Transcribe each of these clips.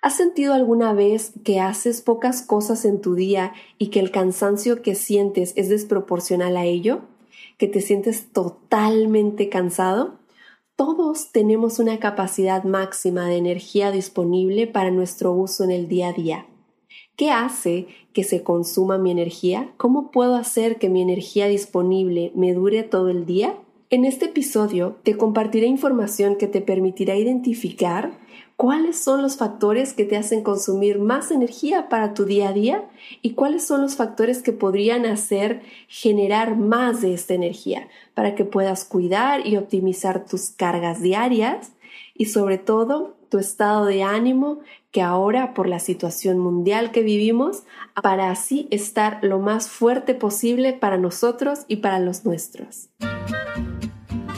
¿Has sentido alguna vez que haces pocas cosas en tu día y que el cansancio que sientes es desproporcional a ello? ¿Que te sientes totalmente cansado? Todos tenemos una capacidad máxima de energía disponible para nuestro uso en el día a día. ¿Qué hace que se consuma mi energía? ¿Cómo puedo hacer que mi energía disponible me dure todo el día? En este episodio te compartiré información que te permitirá identificar cuáles son los factores que te hacen consumir más energía para tu día a día y cuáles son los factores que podrían hacer generar más de esta energía para que puedas cuidar y optimizar tus cargas diarias y sobre todo tu estado de ánimo que ahora por la situación mundial que vivimos para así estar lo más fuerte posible para nosotros y para los nuestros.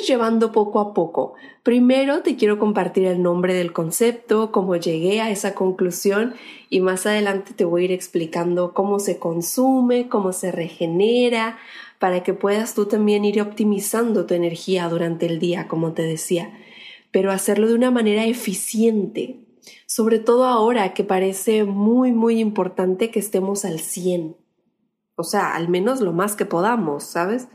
Llevando poco a poco. Primero te quiero compartir el nombre del concepto, cómo llegué a esa conclusión y más adelante te voy a ir explicando cómo se consume, cómo se regenera, para que puedas tú también ir optimizando tu energía durante el día, como te decía, pero hacerlo de una manera eficiente, sobre todo ahora que parece muy, muy importante que estemos al 100. O sea, al menos lo más que podamos, ¿sabes?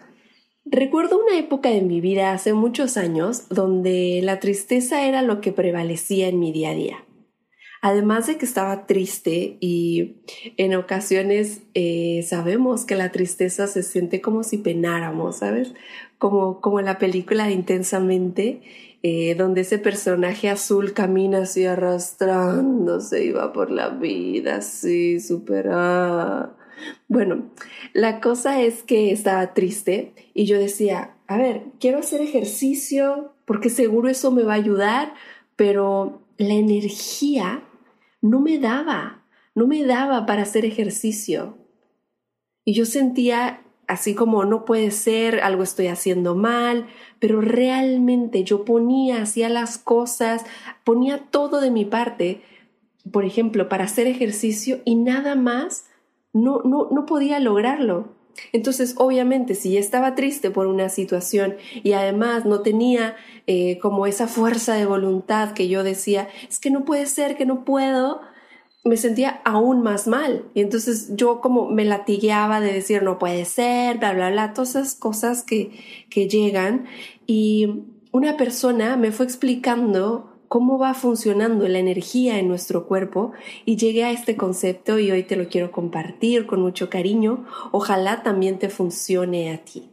Recuerdo una época de mi vida hace muchos años donde la tristeza era lo que prevalecía en mi día a día. Además de que estaba triste y en ocasiones eh, sabemos que la tristeza se siente como si penáramos, ¿sabes? Como, como en la película de Intensamente, eh, donde ese personaje azul camina así arrastrándose y va por la vida así, súper... Bueno, la cosa es que estaba triste y yo decía, a ver, quiero hacer ejercicio porque seguro eso me va a ayudar, pero la energía no me daba, no me daba para hacer ejercicio. Y yo sentía así como no puede ser, algo estoy haciendo mal, pero realmente yo ponía, hacía las cosas, ponía todo de mi parte, por ejemplo, para hacer ejercicio y nada más no, no, no podía lograrlo. Entonces, obviamente, si estaba triste por una situación y además no tenía eh, como esa fuerza de voluntad que yo decía, es que no puede ser, que no puedo, me sentía aún más mal. Y entonces yo como me latigueaba de decir, no puede ser, bla, bla, bla, todas esas cosas que, que llegan. Y una persona me fue explicando cómo va funcionando la energía en nuestro cuerpo y llegué a este concepto y hoy te lo quiero compartir con mucho cariño. Ojalá también te funcione a ti.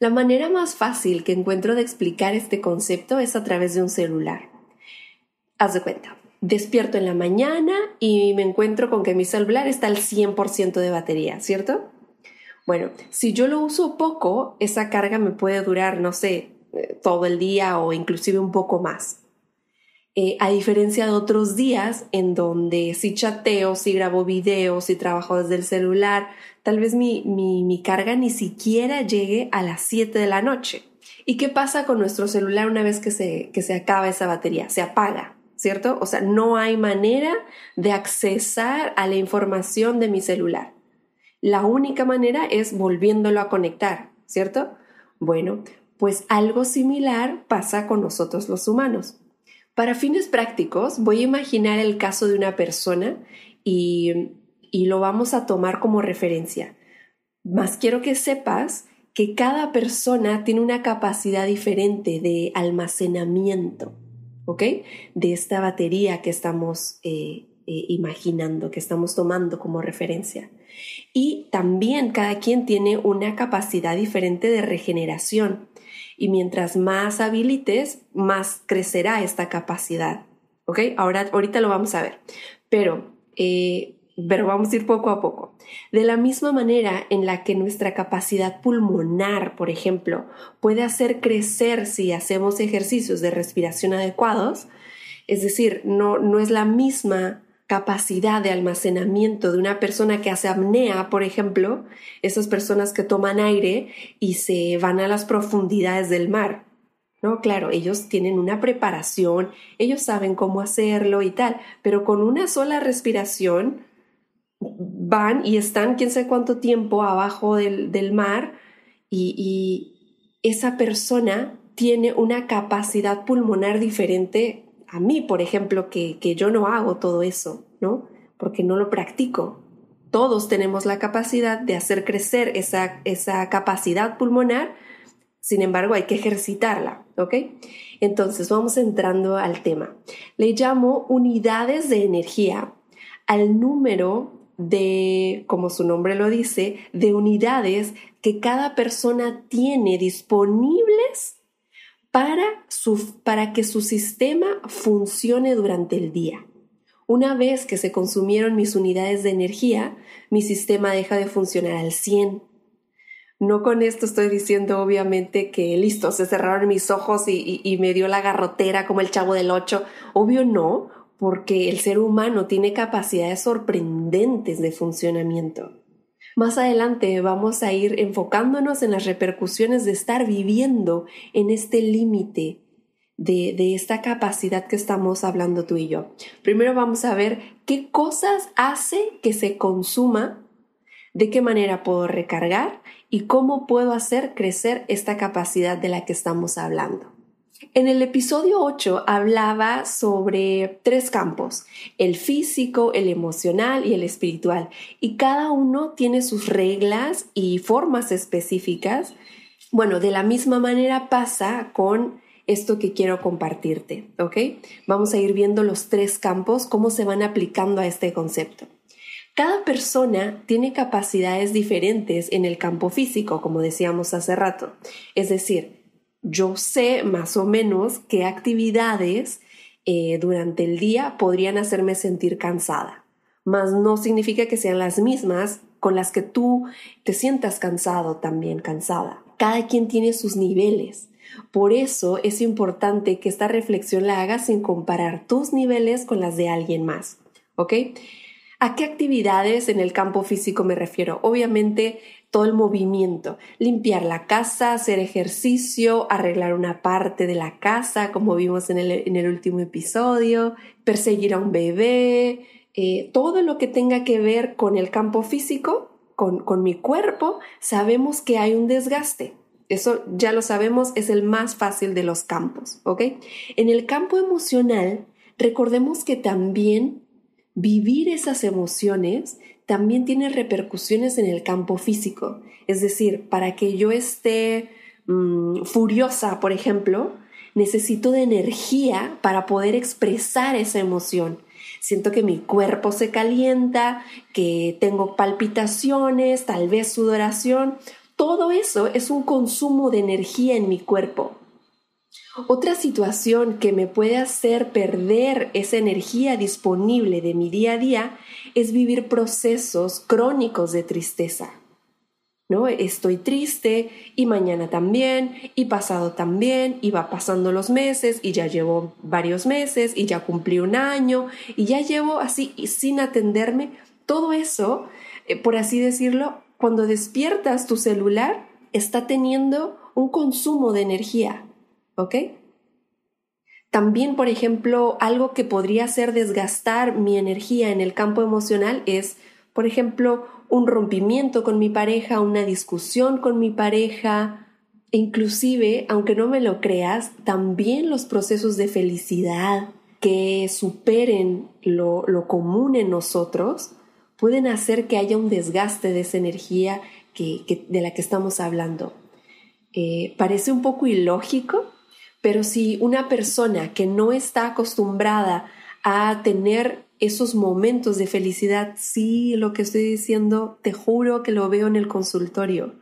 La manera más fácil que encuentro de explicar este concepto es a través de un celular. Haz de cuenta, despierto en la mañana y me encuentro con que mi celular está al 100% de batería, ¿cierto? Bueno, si yo lo uso poco, esa carga me puede durar, no sé, eh, todo el día o inclusive un poco más. Eh, a diferencia de otros días en donde si chateo, si grabo videos, si trabajo desde el celular, tal vez mi, mi, carga ni siquiera llegue a las 7 de la noche. ¿Y qué pasa con nuestro celular una vez que se, que se acaba esa batería? Se apaga, ¿cierto? O sea, no hay manera de accesar a la información de mi celular. La única manera es volviéndolo a conectar, ¿cierto? Bueno, pues algo similar pasa con nosotros los humanos. Para fines prácticos, voy a imaginar el caso de una persona y, lo vamos a tomar como referencia. Más quiero que sepas que cada persona tiene una capacidad diferente de almacenamiento, ¿ok? De esta batería que estamos eh, eh, imaginando, que estamos tomando como referencia. Y también cada quien tiene una capacidad diferente de regeneración y mientras más habilites, más crecerá esta capacidad. ¿Ok? Ahora, ahorita lo vamos a ver. Pero, eh, pero vamos a ir poco a poco. De la misma manera en la que nuestra capacidad pulmonar, por ejemplo, puede hacer crecer si hacemos ejercicios de respiración adecuados, es decir, no, no es la misma capacidad de almacenamiento de una persona que hace apnea, por ejemplo, esas personas que toman aire y se van a las profundidades del mar. No, claro, ellos tienen una preparación, ellos saben cómo hacerlo y tal, pero con una sola respiración van y están quién sabe cuánto tiempo abajo del, mar y, y esa persona tiene una capacidad pulmonar diferente a mí, por ejemplo, que, que yo no hago todo eso, ¿no? Porque no lo practico. Todos tenemos la capacidad de hacer crecer esa, esa capacidad pulmonar, sin embargo hay que ejercitarla, ¿ok? Entonces vamos entrando al tema. Le llamo unidades de energía al número de, como su nombre lo dice, de unidades que cada persona tiene disponibles para, para que su sistema funcione durante el día. Una vez que se consumieron mis unidades de energía, mi sistema deja de funcionar al 100. No con esto estoy diciendo obviamente que listo, se cerraron mis ojos y, me dio la garrotera como el chavo del 8. Obvio no, porque el ser humano tiene capacidades sorprendentes de funcionamiento. Más adelante vamos a ir enfocándonos en las repercusiones de estar viviendo en este límite de, esta capacidad que estamos hablando tú y yo. Primero vamos a ver qué cosas hace que se consuma, de qué manera puedo recargar y cómo puedo hacer crecer esta capacidad de la que estamos hablando. En el episodio 8 hablaba sobre tres campos, el físico, el emocional y el espiritual, y cada uno tiene sus reglas y formas específicas. Bueno, de la misma manera pasa con esto que quiero compartirte, ¿ok? Vamos a ir viendo los tres campos, cómo se van aplicando a este concepto. Cada persona tiene capacidades diferentes en el campo físico, como decíamos hace rato. Es decir, yo sé más o menos qué actividades eh, durante el día podrían hacerme sentir cansada, mas no significa que sean las mismas con las que tú te sientas cansado también, cansada. Cada quien tiene sus niveles. Por eso es importante que esta reflexión la hagas sin comparar tus niveles con las de alguien más. ¿Ok? ¿A qué actividades en el campo físico me refiero? Obviamente todo el movimiento, limpiar la casa, hacer ejercicio, arreglar una parte de la casa, como vimos en el, último episodio, perseguir a un bebé, eh, todo lo que tenga que ver con el campo físico, con, con mi cuerpo, sabemos que hay un desgaste. Eso ya lo sabemos, es el más fácil de los campos, ¿ok? En el campo emocional, recordemos que también vivir esas emociones también tiene repercusiones en el campo físico. Es decir, para que yo esté mm, furiosa, por ejemplo, necesito de energía para poder expresar esa emoción. Siento que mi cuerpo se calienta, que tengo palpitaciones, tal vez sudoración. Todo eso es un consumo de energía en mi cuerpo. Otra situación que me puede hacer perder esa energía disponible de mi día a día es vivir procesos crónicos de tristeza. ¿No? Estoy triste y mañana también y pasado también y va pasando los meses y ya llevo varios meses y ya cumplí un año y ya llevo así sin atenderme. Todo eso, eh, por así decirlo, cuando despiertas tu celular está teniendo un consumo de energía ¿ok? También, por ejemplo, algo que podría hacer desgastar mi energía en el campo emocional es, por ejemplo, un rompimiento con mi pareja, una discusión con mi pareja, inclusive, aunque no me lo creas, también los procesos de felicidad que superen lo, común en nosotros pueden hacer que haya un desgaste de esa energía que, de la que estamos hablando. Eh, parece un poco ilógico, pero si una persona que no está acostumbrada a tener esos momentos de felicidad, sí, lo que estoy diciendo, te juro que lo veo en el consultorio.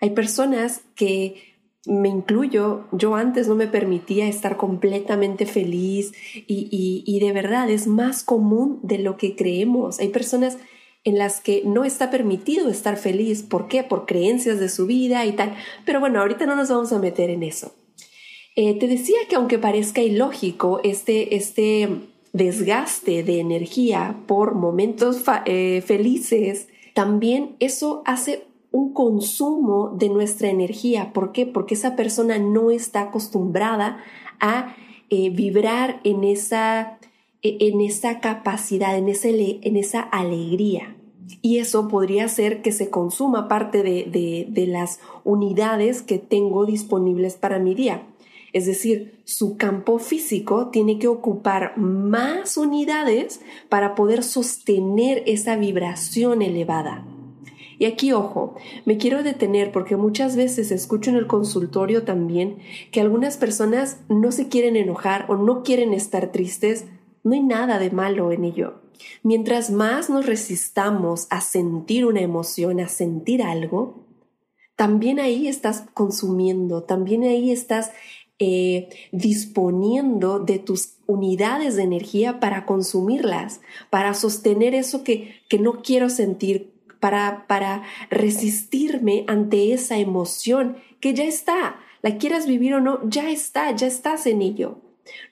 Hay personas que me incluyo, yo antes no me permitía estar completamente feliz y, y, de verdad es más común de lo que creemos. Hay personas en las que no está permitido estar feliz. ¿Por qué? Por creencias de su vida y tal. Pero bueno, ahorita no nos vamos a meter en eso. Eh, te decía que aunque parezca ilógico este, este desgaste de energía por momentos eh, felices, también eso hace un consumo de nuestra energía. ¿Por qué? Porque esa persona no está acostumbrada a eh, vibrar en esa, e, en esa capacidad, en, ese, en esa alegría. Y eso podría ser que se consuma parte de, de las unidades que tengo disponibles para mi día. Es decir, su campo físico tiene que ocupar más unidades para poder sostener esa vibración elevada. Y aquí, ojo, me quiero detener porque muchas veces escucho en el consultorio también que algunas personas no se quieren enojar o no quieren estar tristes. No hay nada de malo en ello. Mientras más nos resistamos a sentir una emoción, a sentir algo, también ahí estás consumiendo, también ahí estás eh, disponiendo de tus unidades de energía para consumirlas, para sostener eso que, que no quiero sentir, para, para resistirme ante esa emoción que ya está, la quieras vivir o no, ya está, ya estás en ello.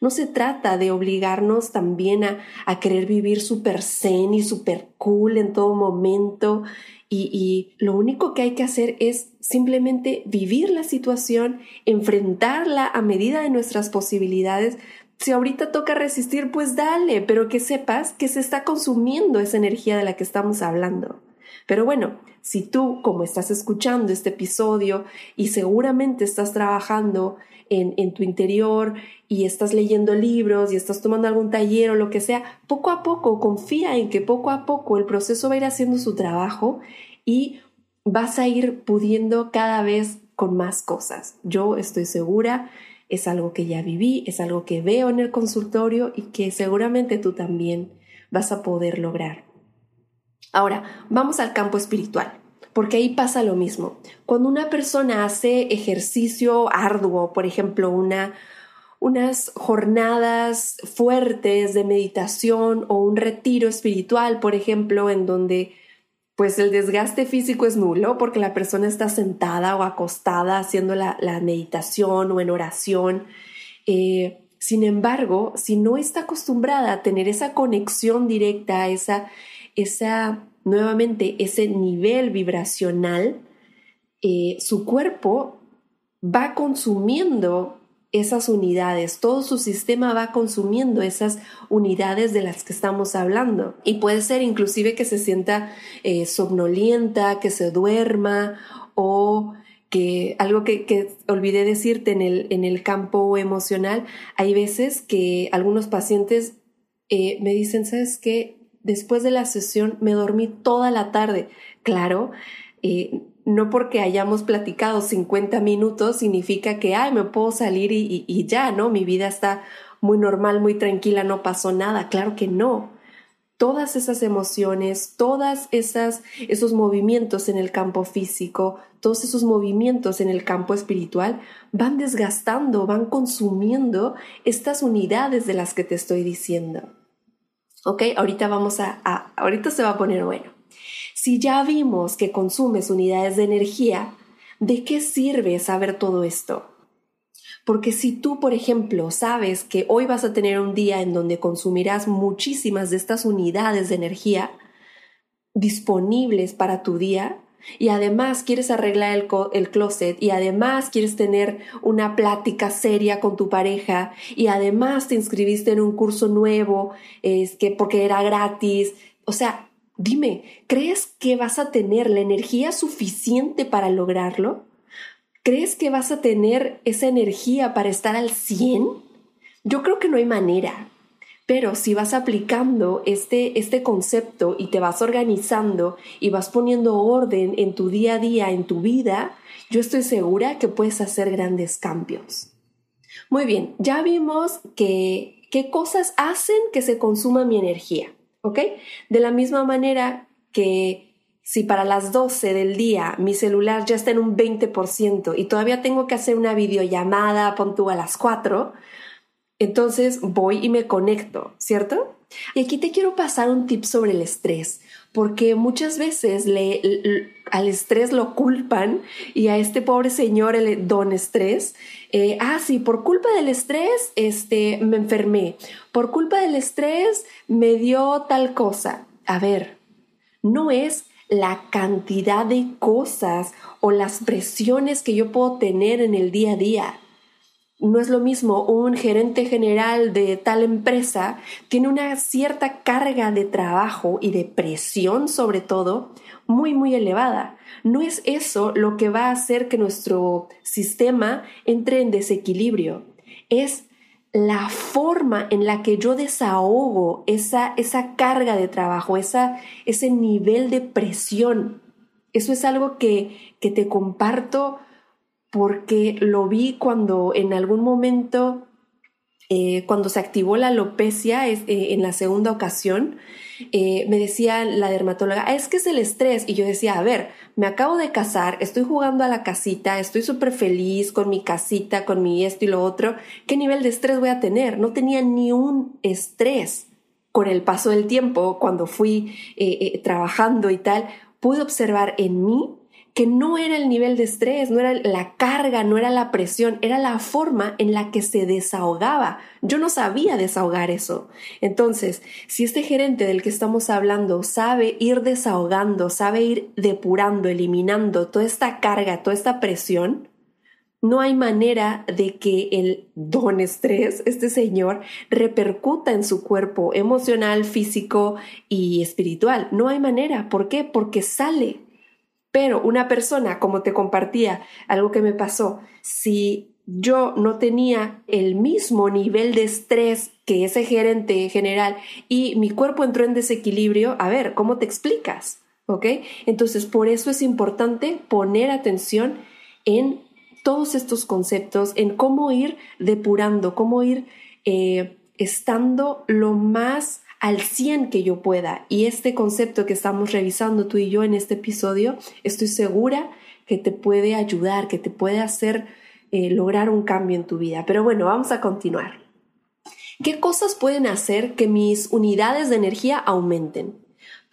No se trata de obligarnos también a, a querer vivir súper zen y súper cool en todo momento y, lo único que hay que hacer es simplemente vivir la situación, enfrentarla a medida de nuestras posibilidades. Si ahorita toca resistir, pues dale, pero que sepas que se está consumiendo esa energía de la que estamos hablando. Pero bueno, si tú, como estás escuchando este episodio y seguramente estás trabajando en, en, tu interior y estás leyendo libros y estás tomando algún taller o lo que sea, poco a poco confía en que poco a poco el proceso va a ir haciendo su trabajo y vas a ir pudiendo cada vez con más cosas. Yo estoy segura, es algo que ya viví, es algo que veo en el consultorio y que seguramente tú también vas a poder lograr. Ahora, vamos al campo espiritual, porque ahí pasa lo mismo. Cuando una persona hace ejercicio arduo, por ejemplo, una, unas jornadas fuertes de meditación o un retiro espiritual, por ejemplo, en donde pues el desgaste físico es nulo porque la persona está sentada o acostada haciendo la, meditación o en oración. Eh, sin embargo, si no está acostumbrada a tener esa conexión directa, esa, esa nuevamente, ese nivel vibracional, eh, su cuerpo va consumiendo esas unidades, todo su sistema va consumiendo esas unidades de las que estamos hablando. Y puede ser inclusive que se sienta eh, somnolienta, que se duerma o que algo que, olvidé decirte en el, en el campo emocional, hay veces que algunos pacientes eh, me dicen, ¿sabes qué? Después de la sesión me dormí toda la tarde. Claro, eh, no porque hayamos platicado 50 minutos significa que, ay, me puedo salir y, ya, ¿no? Mi vida está muy normal, muy tranquila, no pasó nada. Claro que no. Todas esas emociones, todas esas esos movimientos en el campo físico, todos esos movimientos en el campo espiritual van desgastando, van consumiendo estas unidades de las que te estoy diciendo. ¿Ok? Ahorita vamos a ahorita se va a poner bueno. Si ya vimos que consumes unidades de energía, ¿de qué sirve saber todo esto? Porque si tú, por ejemplo, sabes que hoy vas a tener un día en donde consumirás muchísimas de estas unidades de energía disponibles para tu día, y además quieres arreglar el, closet y además quieres tener una plática seria con tu pareja y además te inscribiste en un curso nuevo es que porque era gratis, o sea, Dime, ¿crees que vas a tener la energía suficiente para lograrlo? ¿Crees que vas a tener esa energía para estar al 100? Yo creo que no hay manera. Pero si vas aplicando este, este concepto y te vas organizando y vas poniendo orden en tu día a día, en tu vida, yo estoy segura que puedes hacer grandes cambios. Muy bien, ya vimos que qué cosas hacen que se consuma mi energía. ¿ok? De la misma manera que si para las 12 del día mi celular ya está en un 20% y todavía tengo que hacer una videollamada, pon tú a las 4, Entonces voy y me conecto, ¿cierto? Y aquí te quiero pasar un tip sobre el estrés, porque muchas veces le, al estrés lo culpan y a este pobre señor, el don estrés, eh, ah, sí, por culpa del estrés, este, me enfermé, por culpa del estrés me dio tal cosa. A ver, no es la cantidad de cosas o las presiones que yo puedo tener en el día a día no es lo mismo un gerente general de tal empresa, tiene una cierta carga de trabajo y de presión sobre todo muy, muy elevada. No es eso lo que va a hacer que nuestro sistema entre en desequilibrio. Es la forma en la que yo desahogo esa, esa carga de trabajo, esa, ese nivel de presión. Eso es algo que, que te comparto porque lo vi cuando en algún momento, eh, cuando se activó la alopecia eh, en la segunda ocasión, eh, me decía la dermatóloga, ah, es que es el estrés. Y yo decía, a ver, me acabo de casar, estoy jugando a la casita, estoy súper feliz con mi casita, con mi esto y lo otro. ¿Qué nivel de estrés voy a tener? No tenía ni un estrés. Con el paso del tiempo, cuando fui trabajando y tal, pude observar en mí que no era el nivel de estrés, no era la carga, no era la presión, era la forma en la que se desahogaba. Yo no sabía desahogar eso. Entonces, si este gerente del que estamos hablando sabe ir desahogando, sabe ir depurando, eliminando toda esta carga, toda esta presión, no hay manera de que el don estrés, este señor, repercuta en su cuerpo emocional, físico y espiritual. No hay manera. ¿Por qué? Porque sale pero una persona, como te compartía, algo que me pasó, si yo no tenía el mismo nivel de estrés que ese gerente general y mi cuerpo entró en desequilibrio, a ver, ¿cómo te explicas? ¿Ok? Entonces, por eso es importante poner atención en todos estos conceptos, en cómo ir depurando, cómo ir eh, estando lo más al 100 que yo pueda. Y este concepto que estamos revisando tú y yo en este episodio, estoy segura que te puede ayudar, que te puede hacer eh, lograr un cambio en tu vida. Pero bueno, vamos a continuar. ¿Qué cosas pueden hacer que mis unidades de energía aumenten?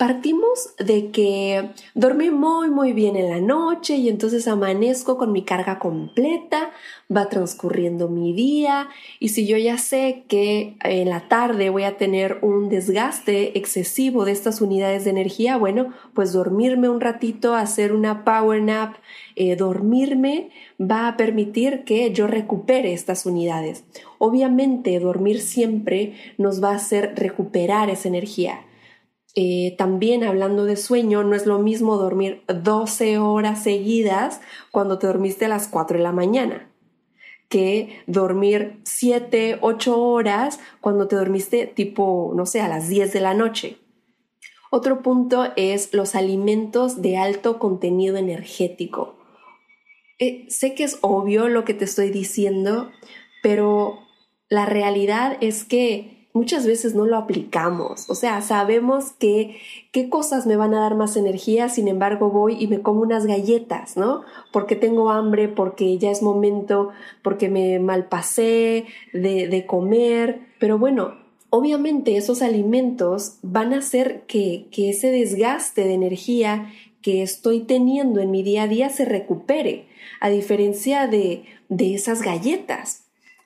Partimos de que dormí muy muy bien en la noche y entonces amanezco con mi carga completa, va transcurriendo mi día y si yo ya sé que en la tarde voy a tener un desgaste excesivo de estas unidades de energía, bueno, pues dormirme un ratito, hacer una power nap, eh, dormirme va a permitir que yo recupere estas unidades. Obviamente dormir siempre nos va a hacer recuperar esa energía eh, también hablando de sueño, no es lo mismo dormir 12 horas seguidas cuando te dormiste a las 4 de la mañana que dormir 7, 8 horas cuando te dormiste tipo, no sé, a las 10 de la noche. Otro punto es los alimentos de alto contenido energético. Eh, sé que es obvio lo que te estoy diciendo, pero la realidad es que muchas veces no lo aplicamos. O sea, sabemos que qué cosas me van a dar más energía, sin embargo voy y me como unas galletas, ¿no? Porque tengo hambre, porque ya es momento, porque me malpasé de, de comer. Pero bueno, obviamente esos alimentos van a hacer que, que ese desgaste de energía que estoy teniendo en mi día a día se recupere, a diferencia de, de esas galletas.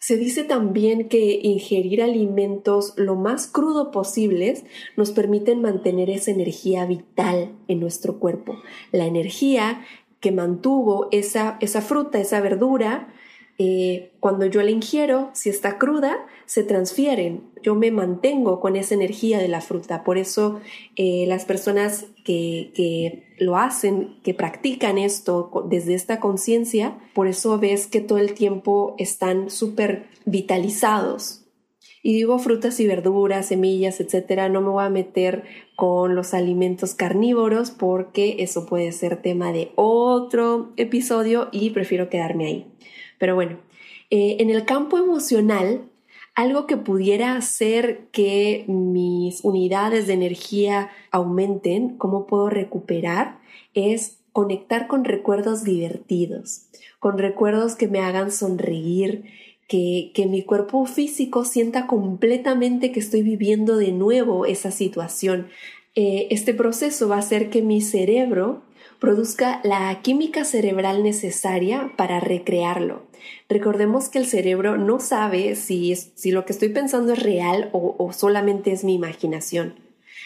Se dice también que ingerir alimentos lo más crudo posibles nos permiten mantener esa energía vital en nuestro cuerpo. La energía que mantuvo esa, esa fruta, esa verdura, eh, cuando yo la ingiero, si está cruda, se transfieren. Yo me mantengo con esa energía de la fruta. Por eso eh, las personas que, que, lo hacen, que practican esto desde esta conciencia, por eso ves que todo el tiempo están súper vitalizados. Y digo frutas y verduras, semillas, etcétera, no me voy a meter con los alimentos carnívoros porque eso puede ser tema de otro episodio y prefiero quedarme ahí. Pero bueno, eh, en el campo emocional, algo que pudiera hacer que mis unidades de energía aumenten, cómo puedo recuperar, es conectar con recuerdos divertidos, con recuerdos que me hagan sonreír, que, que mi cuerpo físico sienta completamente que estoy viviendo de nuevo esa situación. Eh, este proceso va a hacer que mi cerebro produzca la química cerebral necesaria para recrearlo. Recordemos que el cerebro no sabe si, si lo que estoy pensando es real o, o solamente es mi imaginación.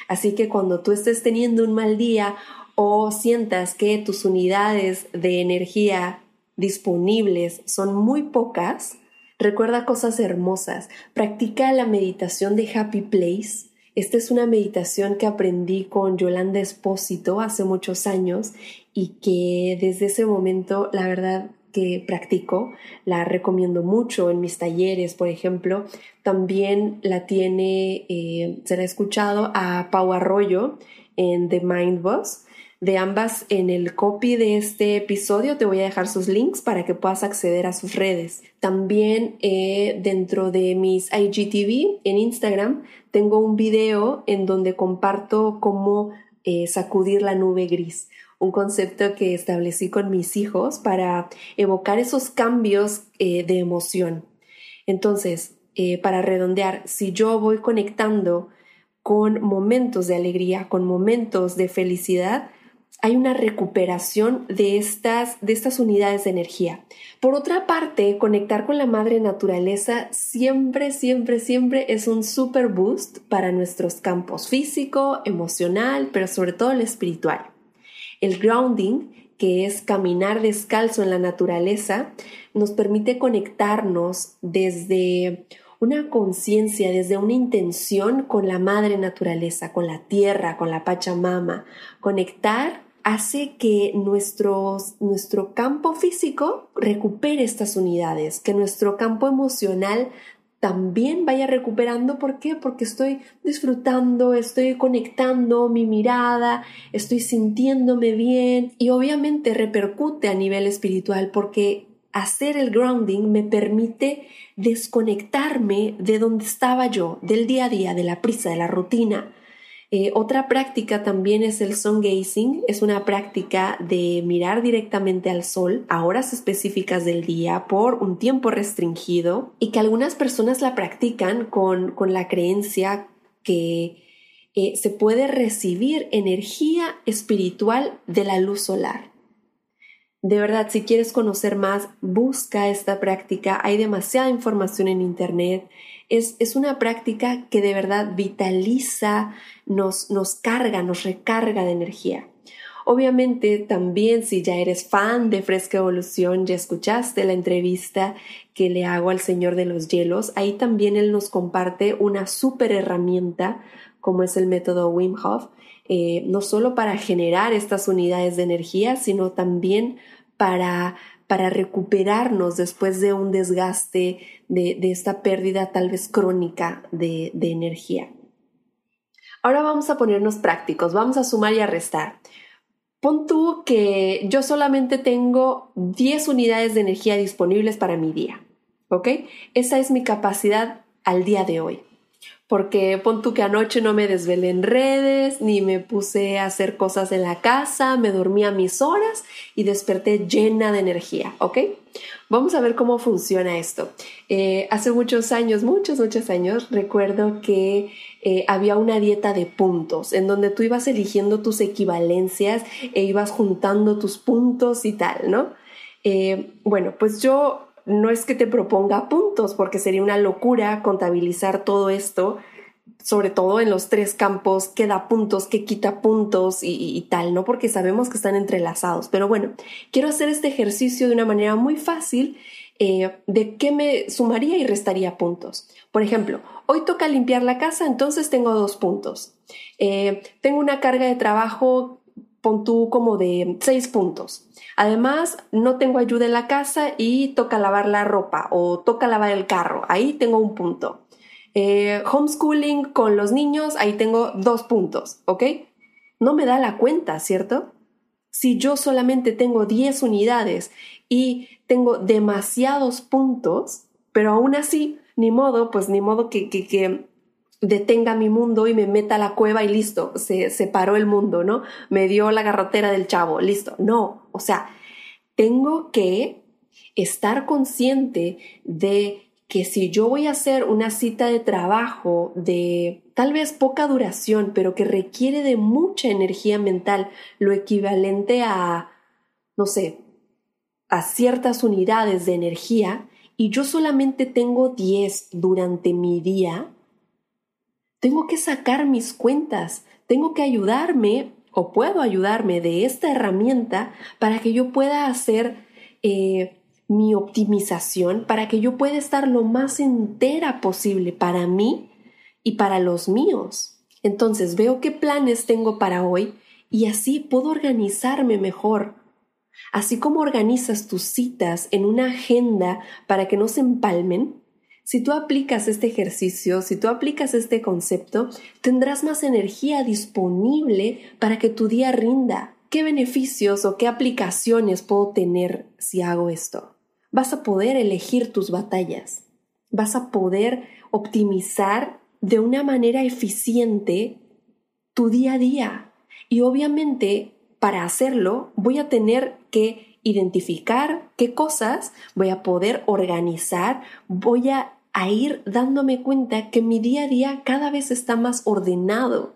Así que cuando tú estés teniendo un mal día o sientas que tus unidades de energía disponibles son muy pocas, recuerda cosas hermosas. Practica la meditación de Happy Place. Esta es una meditación que aprendí con Yolanda Espósito hace muchos años y que desde ese momento, la verdad, que practico, la recomiendo mucho en mis talleres, por ejemplo. También la tiene, eh, se la ha escuchado a Pau Arroyo en The Mind Boss. De ambas en el copy de este episodio te voy a dejar sus links para que puedas acceder a sus redes. También eh, dentro de mis IGTV en Instagram tengo un video en donde comparto cómo eh, sacudir la nube gris un concepto que establecí con mis hijos para evocar esos cambios eh, de emoción. Entonces, para redondear, si yo voy conectando con momentos de alegría, con momentos de felicidad, hay una recuperación de estas, de estas unidades de energía. Por otra parte, conectar con la madre naturaleza siempre, siempre, siempre es un super boost para nuestros campos físico, emocional, pero sobre todo el espiritual. El grounding, que es caminar descalzo en la naturaleza, nos permite conectarnos desde una conciencia, desde una intención con la madre naturaleza, con la tierra, con la Pachamama. Conectar hace que nuestro campo físico recupere estas unidades, que nuestro campo emocional también vaya recuperando. ¿Por qué? Porque estoy disfrutando, estoy conectando mi mirada, estoy sintiéndome bien y obviamente repercute a nivel espiritual porque hacer el grounding me permite desconectarme de donde estaba yo, del día a día, de la prisa, de la rutina, eh, otra práctica también es el sun gazing, es una práctica de mirar directamente al sol a horas específicas del día por un tiempo restringido y que algunas personas la practican con, la creencia que eh, se puede recibir energía espiritual de la luz solar. De verdad, si quieres conocer más, busca esta práctica. Hay demasiada información en Internet es, una práctica que de verdad vitaliza, nos, nos carga, nos recarga de energía. Obviamente también si ya eres fan de Fresca Evolución, ya escuchaste la entrevista que le hago al Señor de los Hielos, ahí también él nos comparte una súper herramienta como es el método Wim Hof, eh, no solo para generar estas unidades de energía, sino también para para recuperarnos después de un desgaste, de, esta pérdida tal vez crónica de, de energía. Ahora vamos a ponernos prácticos, vamos a sumar y a restar. Pon tú que yo solamente tengo 10 unidades de energía disponibles para mi día, ¿ok? Esa es mi capacidad al día de hoy porque pon tú que anoche no me desvelé en redes, ni me puse a hacer cosas en la casa, me dormí a mis horas y desperté llena de energía, ¿ok? Vamos a ver cómo funciona esto. Eh, hace muchos años, muchos, muchos años, recuerdo que eh, había una dieta de puntos, en donde tú ibas eligiendo tus equivalencias e ibas juntando tus puntos y tal, ¿no? Eh, bueno, pues yo no es que te proponga puntos, porque sería una locura contabilizar todo esto, sobre todo en los tres campos, qué da puntos, qué quita puntos y, tal, ¿no? Porque sabemos que están entrelazados. Pero bueno, quiero hacer este ejercicio de una manera muy fácil eh, de qué me sumaría y restaría puntos. Por ejemplo, hoy toca limpiar la casa, entonces tengo dos puntos. Eh, tengo una carga de trabajo pon tú como de seis puntos. Además, no tengo ayuda en la casa y toca lavar la ropa o toca lavar el carro. Ahí tengo un punto. Eh, homeschooling con los niños, ahí tengo dos puntos, ¿ok? No me da la cuenta, ¿cierto? Si yo solamente tengo 10 unidades y tengo demasiados puntos, pero aún así, ni modo, pues ni modo que, que, que detenga mi mundo y me meta a la cueva y listo, se separó el mundo, ¿no? Me dio la garrotera del chavo, listo. No, o sea, tengo que estar consciente de que si yo voy a hacer una cita de trabajo de tal vez poca duración, pero que requiere de mucha energía mental, lo equivalente a, no sé, a ciertas unidades de energía, y yo solamente tengo 10 durante mi día, tengo que sacar mis cuentas, tengo que ayudarme o puedo ayudarme de esta herramienta para que yo pueda hacer eh, mi optimización, para que yo pueda estar lo más entera posible para mí y para los míos. Entonces veo qué planes tengo para hoy y así puedo organizarme mejor. Así como organizas tus citas en una agenda para que no se empalmen, si tú aplicas este ejercicio, si tú aplicas este concepto, tendrás más energía disponible para que tu día rinda. ¿Qué beneficios o qué aplicaciones puedo tener si hago esto? Vas a poder elegir tus batallas. Vas a poder optimizar de una manera eficiente tu día a día. Y obviamente, para hacerlo, voy a tener que identificar qué cosas voy a poder organizar, voy a a ir dándome cuenta que mi día a día cada vez está más ordenado.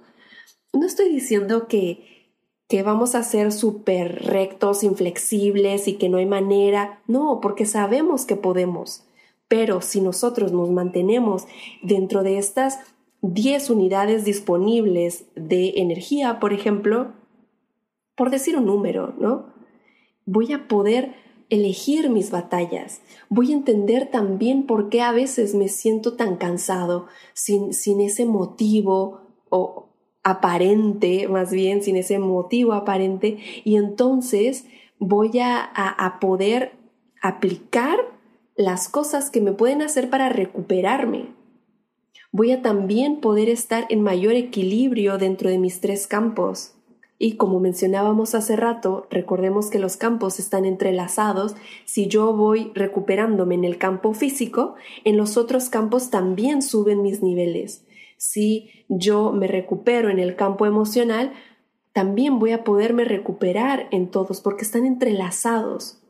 No estoy diciendo que, que vamos a ser súper rectos, inflexibles y que no hay manera. No, porque sabemos que podemos. Pero si nosotros nos mantenemos dentro de estas 10 unidades disponibles de energía, por ejemplo, por decir un número, ¿no? Voy a poder elegir mis batallas. Voy a entender también por qué a veces me siento tan cansado, sin, sin ese motivo o aparente, más bien, sin ese motivo aparente, y entonces voy a, a poder aplicar las cosas que me pueden hacer para recuperarme. Voy a también poder estar en mayor equilibrio dentro de mis tres campos y como mencionábamos hace rato, recordemos que los campos están entrelazados. Si yo voy recuperándome en el campo físico, en los otros campos también suben mis niveles. Si yo me recupero en el campo emocional, también voy a poderme recuperar en todos porque están entrelazados.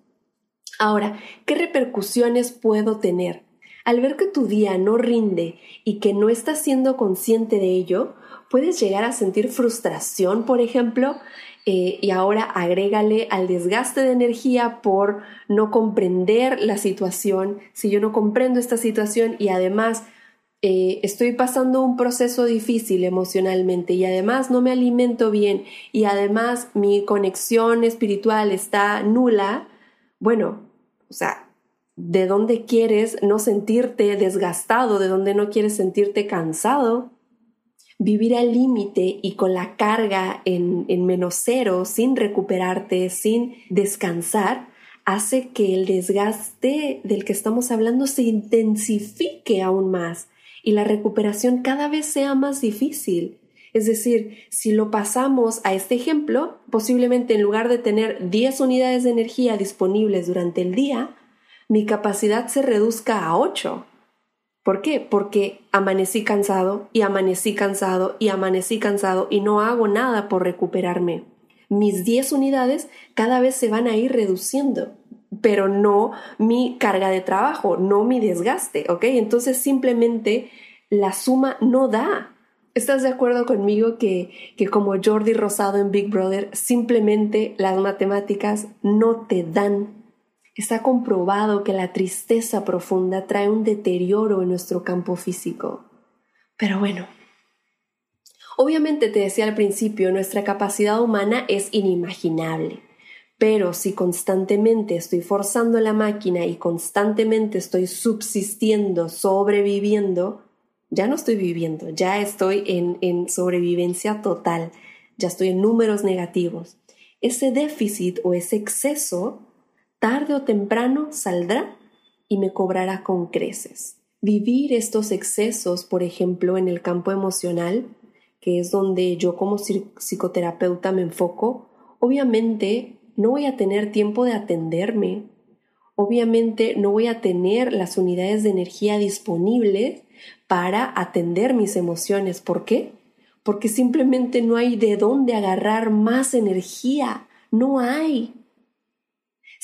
Ahora, ¿qué repercusiones puedo tener? Al ver que tu día no rinde y que no estás siendo consciente de ello, puedes llegar a sentir frustración, por ejemplo, eh, y ahora agrégale al desgaste de energía por no comprender la situación. Si yo no comprendo esta situación y además eh, estoy pasando un proceso difícil emocionalmente y además no me alimento bien y además mi conexión espiritual está nula, bueno, o sea, ¿de dónde quieres no sentirte desgastado? ¿De dónde no quieres sentirte cansado? Vivir al límite y con la carga en, en menos cero, sin recuperarte, sin descansar, hace que el desgaste del que estamos hablando se intensifique aún más y la recuperación cada vez sea más difícil. Es decir, si lo pasamos a este ejemplo, posiblemente en lugar de tener 10 unidades de energía disponibles durante el día, mi capacidad se reduzca a 8 ¿Por qué? Porque amanecí cansado y amanecí cansado y amanecí cansado y no hago nada por recuperarme. Mis 10 unidades cada vez se van a ir reduciendo, pero no mi carga de trabajo, no mi desgaste, ¿ok? Entonces simplemente la suma no da. ¿Estás de acuerdo conmigo que, que como Jordi Rosado en Big Brother, simplemente las matemáticas no te dan Está comprobado que la tristeza profunda trae un deterioro en nuestro campo físico. Pero bueno, obviamente te decía al principio, nuestra capacidad humana es inimaginable. Pero si constantemente estoy forzando la máquina y constantemente estoy subsistiendo, sobreviviendo, ya no estoy viviendo, ya estoy en, en sobrevivencia total, ya estoy en números negativos. Ese déficit o ese exceso tarde o temprano saldrá y me cobrará con creces. Vivir estos excesos, por ejemplo, en el campo emocional, que es donde yo como psicoterapeuta me enfoco, obviamente no voy a tener tiempo de atenderme, obviamente no voy a tener las unidades de energía disponibles para atender mis emociones. ¿Por qué? Porque simplemente no hay de dónde agarrar más energía, no hay.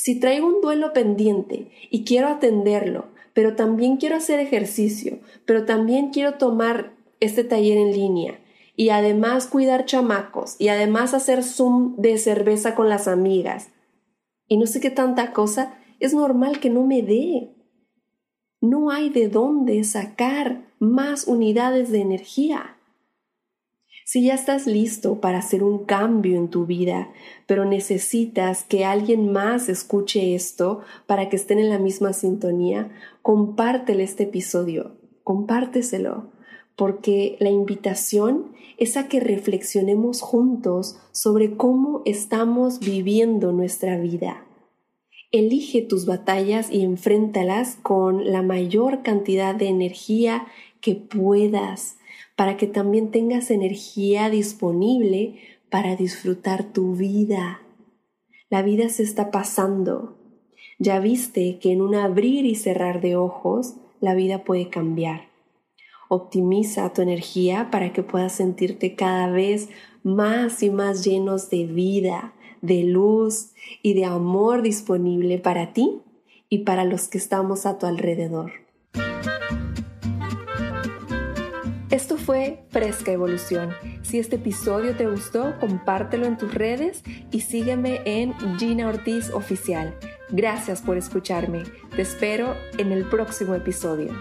Si traigo un duelo pendiente y quiero atenderlo, pero también quiero hacer ejercicio, pero también quiero tomar este taller en línea y además cuidar chamacos y además hacer zoom de cerveza con las amigas y no sé qué tanta cosa, es normal que no me dé. No hay de dónde sacar más unidades de energía. Si ya estás listo para hacer un cambio en tu vida, pero necesitas que alguien más escuche esto para que estén en la misma sintonía, compártele este episodio, compárteselo, porque la invitación es a que reflexionemos juntos sobre cómo estamos viviendo nuestra vida. Elige tus batallas y enfréntalas con la mayor cantidad de energía que puedas para que también tengas energía disponible para disfrutar tu vida. La vida se está pasando. Ya viste que en un abrir y cerrar de ojos la vida puede cambiar. Optimiza tu energía para que puedas sentirte cada vez más y más llenos de vida, de luz y de amor disponible para ti y para los que estamos a tu alrededor. Esto fue Fresca Evolución. Si este episodio te gustó, compártelo en tus redes y sígueme en Gina Ortiz Oficial. Gracias por escucharme. Te espero en el próximo episodio.